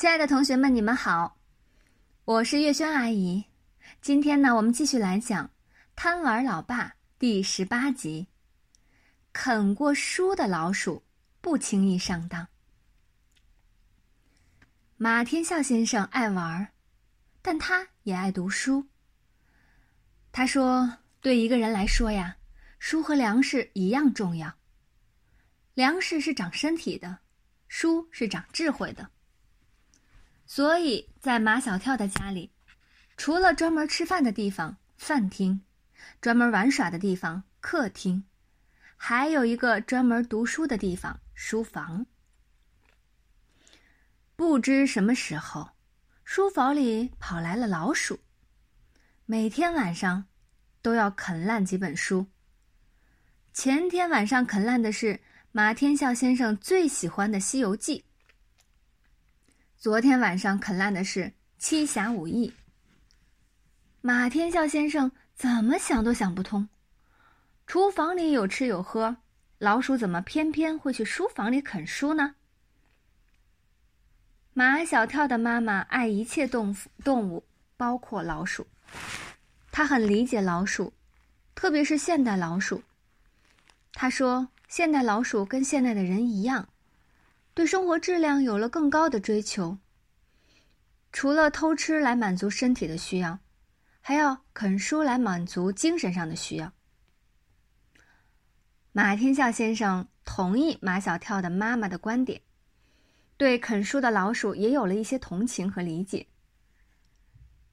亲爱的同学们，你们好，我是月轩阿姨。今天呢，我们继续来讲《贪玩老爸》第十八集。啃过书的老鼠不轻易上当。马天笑先生爱玩，但他也爱读书。他说：“对一个人来说呀，书和粮食一样重要。粮食是长身体的，书是长智慧的。”所以在马小跳的家里，除了专门吃饭的地方饭厅，专门玩耍的地方客厅，还有一个专门读书的地方书房。不知什么时候，书房里跑来了老鼠，每天晚上都要啃烂几本书。前天晚上啃烂的是马天笑先生最喜欢的《西游记》。昨天晚上啃烂的是《七侠五义》。马天笑先生怎么想都想不通，厨房里有吃有喝，老鼠怎么偏偏会去书房里啃书呢？马小跳的妈妈爱一切动物，动物包括老鼠，她很理解老鼠，特别是现代老鼠。她说：“现代老鼠跟现代的人一样。”对生活质量有了更高的追求。除了偷吃来满足身体的需要，还要啃书来满足精神上的需要。马天笑先生同意马小跳的妈妈的观点，对啃书的老鼠也有了一些同情和理解。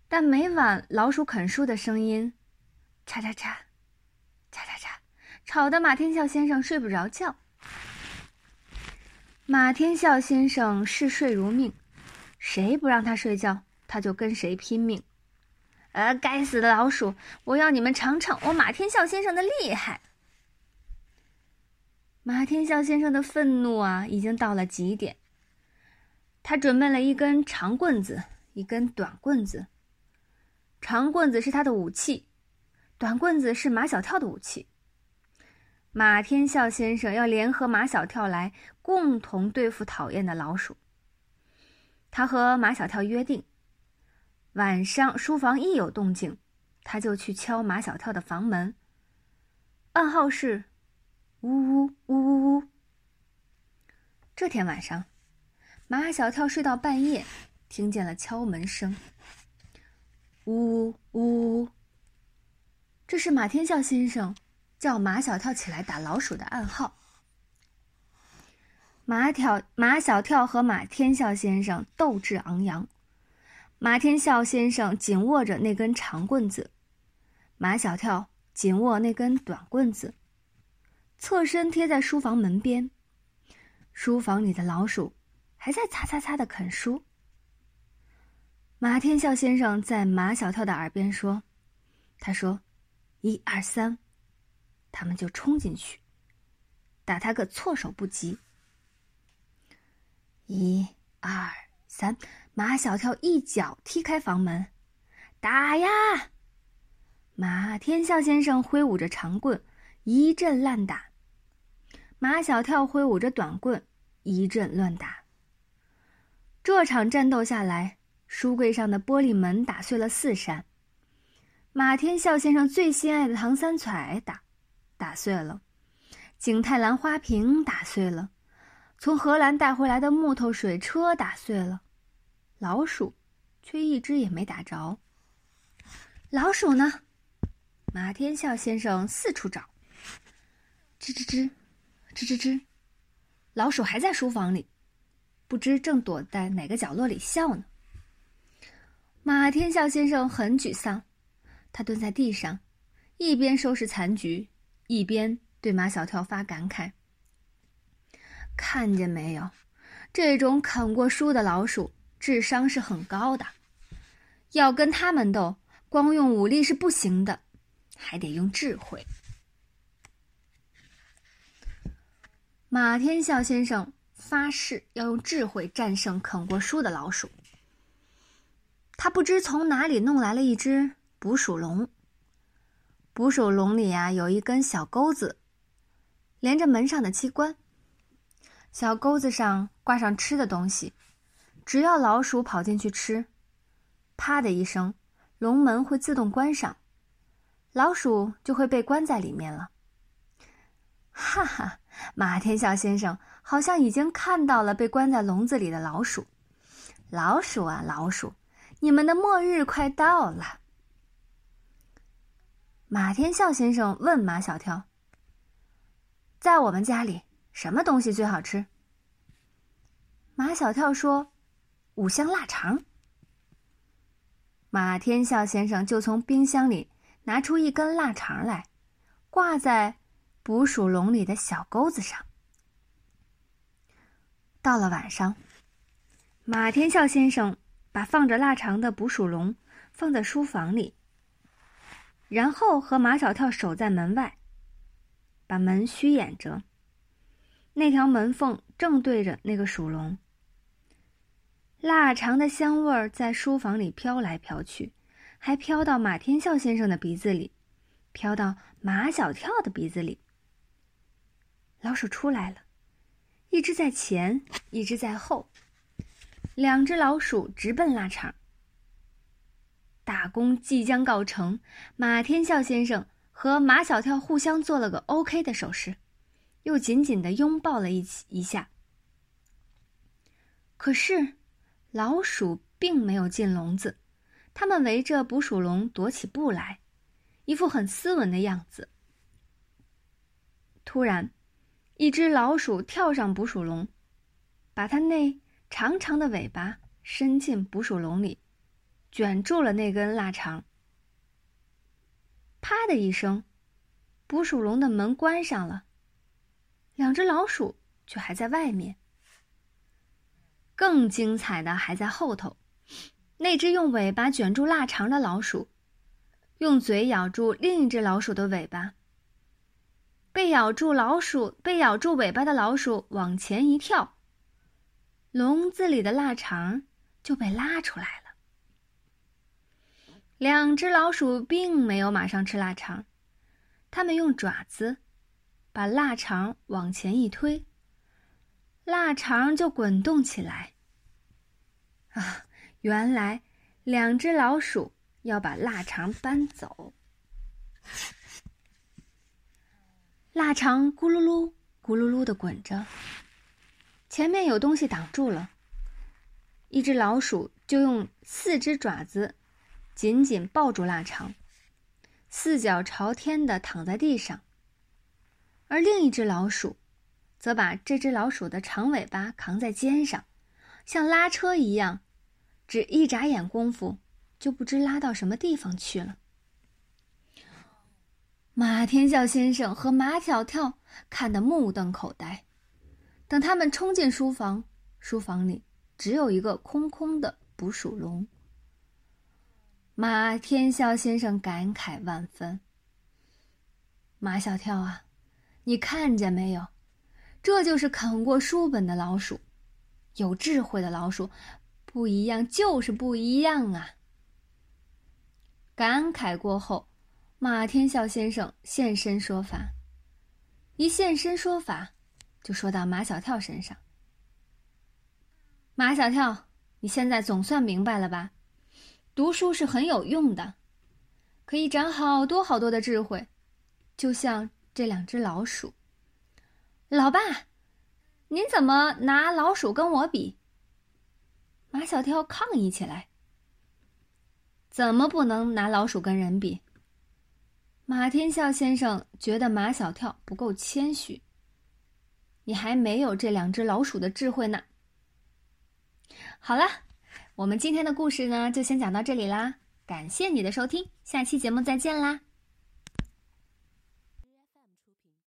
但每晚老鼠啃书的声音，嚓嚓嚓，嚓嚓嚓，吵得马天笑先生睡不着觉。马天笑先生嗜睡如命，谁不让他睡觉，他就跟谁拼命。呃，该死的老鼠！我要你们尝尝我马天笑先生的厉害。马天笑先生的愤怒啊，已经到了极点。他准备了一根长棍子，一根短棍子。长棍子是他的武器，短棍子是马小跳的武器。马天笑先生要联合马小跳来共同对付讨厌的老鼠。他和马小跳约定，晚上书房一有动静，他就去敲马小跳的房门。暗号是“呜呜呜呜呜”。这天晚上，马小跳睡到半夜，听见了敲门声，“呜呜呜呜”。这是马天笑先生。叫马小跳起来打老鼠的暗号。马跳马小跳和马天笑先生斗志昂扬，马天笑先生紧握着那根长棍子，马小跳紧握那根短棍子，侧身贴在书房门边。书房里的老鼠还在擦擦擦的啃书。马天笑先生在马小跳的耳边说：“他说，一二三。”他们就冲进去，打他个措手不及。一、二、三，马小跳一脚踢开房门，打呀！马天笑先生挥舞着长棍，一阵乱打；马小跳挥舞着短棍，一阵乱打。这场战斗下来，书柜上的玻璃门打碎了四扇，马天笑先生最心爱的唐三彩打。打碎了，景泰蓝花瓶打碎了，从荷兰带回来的木头水车打碎了，老鼠却一只也没打着。老鼠呢？马天笑先生四处找，吱吱吱，吱吱吱，老鼠还在书房里，不知正躲在哪个角落里笑呢。马天笑先生很沮丧，他蹲在地上，一边收拾残局。一边对马小跳发感慨：“看见没有，这种啃过书的老鼠智商是很高的。要跟他们斗，光用武力是不行的，还得用智慧。”马天笑先生发誓要用智慧战胜啃过书的老鼠。他不知从哪里弄来了一只捕鼠笼。捕鼠笼里呀有一根小钩子，连着门上的机关。小钩子上挂上吃的东西，只要老鼠跑进去吃，啪的一声，笼门会自动关上，老鼠就会被关在里面了。哈哈，马天笑先生好像已经看到了被关在笼子里的老鼠。老鼠啊，老鼠，你们的末日快到了。马天笑先生问马小跳：“在我们家里，什么东西最好吃？”马小跳说：“五香腊肠。”马天笑先生就从冰箱里拿出一根腊肠来，挂在捕鼠笼里的小钩子上。到了晚上，马天笑先生把放着腊肠的捕鼠笼放在书房里，然后和马小跳守在门外，把门虚掩着。那条门缝正对着那个鼠笼。腊肠的香味儿在书房里飘来飘去，还飘到马天笑先生的鼻子里，飘到马小跳的鼻子里。老鼠出来了，一只在前，一只在后，两只老鼠直奔腊肠。大功即将告成，马天笑先生和马小跳互相做了个 OK 的手势，又紧紧的拥抱了一起一下。可是。老鼠并没有进笼子，它们围着捕鼠笼踱起步来，一副很斯文的样子。突然，一只老鼠跳上捕鼠笼，把它那长长的尾巴伸进捕鼠笼里，卷住了那根腊肠。啪的一声，捕鼠笼的门关上了，两只老鼠却还在外面。更精彩的还在后头，那只用尾巴卷住腊肠的老鼠，用嘴咬住另一只老鼠的尾巴。被咬住老鼠被咬住尾巴的老鼠往前一跳，笼子里的腊肠就被拉出来了。两只老鼠并没有马上吃腊肠，它们用爪子把腊肠往前一推。腊肠就滚动起来。啊，原来两只老鼠要把腊肠搬走。腊肠咕噜噜、咕噜噜的滚着，前面有东西挡住了。一只老鼠就用四只爪子紧紧抱住腊肠，四脚朝天的躺在地上，而另一只老鼠。则把这只老鼠的长尾巴扛在肩上，像拉车一样，只一眨眼功夫，就不知拉到什么地方去了。马天笑先生和马小跳看得目瞪口呆。等他们冲进书房，书房里只有一个空空的捕鼠笼。马天笑先生感慨万分：“马小跳啊，你看见没有？”这就是啃过书本的老鼠，有智慧的老鼠，不一样就是不一样啊！感慨过后，马天笑先生现身说法。一现身说法，就说到马小跳身上。马小跳，你现在总算明白了吧？读书是很有用的，可以长好多好多的智慧，就像这两只老鼠。老爸，您怎么拿老鼠跟我比？马小跳抗议起来。怎么不能拿老鼠跟人比？马天笑先生觉得马小跳不够谦虚。你还没有这两只老鼠的智慧呢。好了，我们今天的故事呢，就先讲到这里啦。感谢你的收听，下期节目再见啦。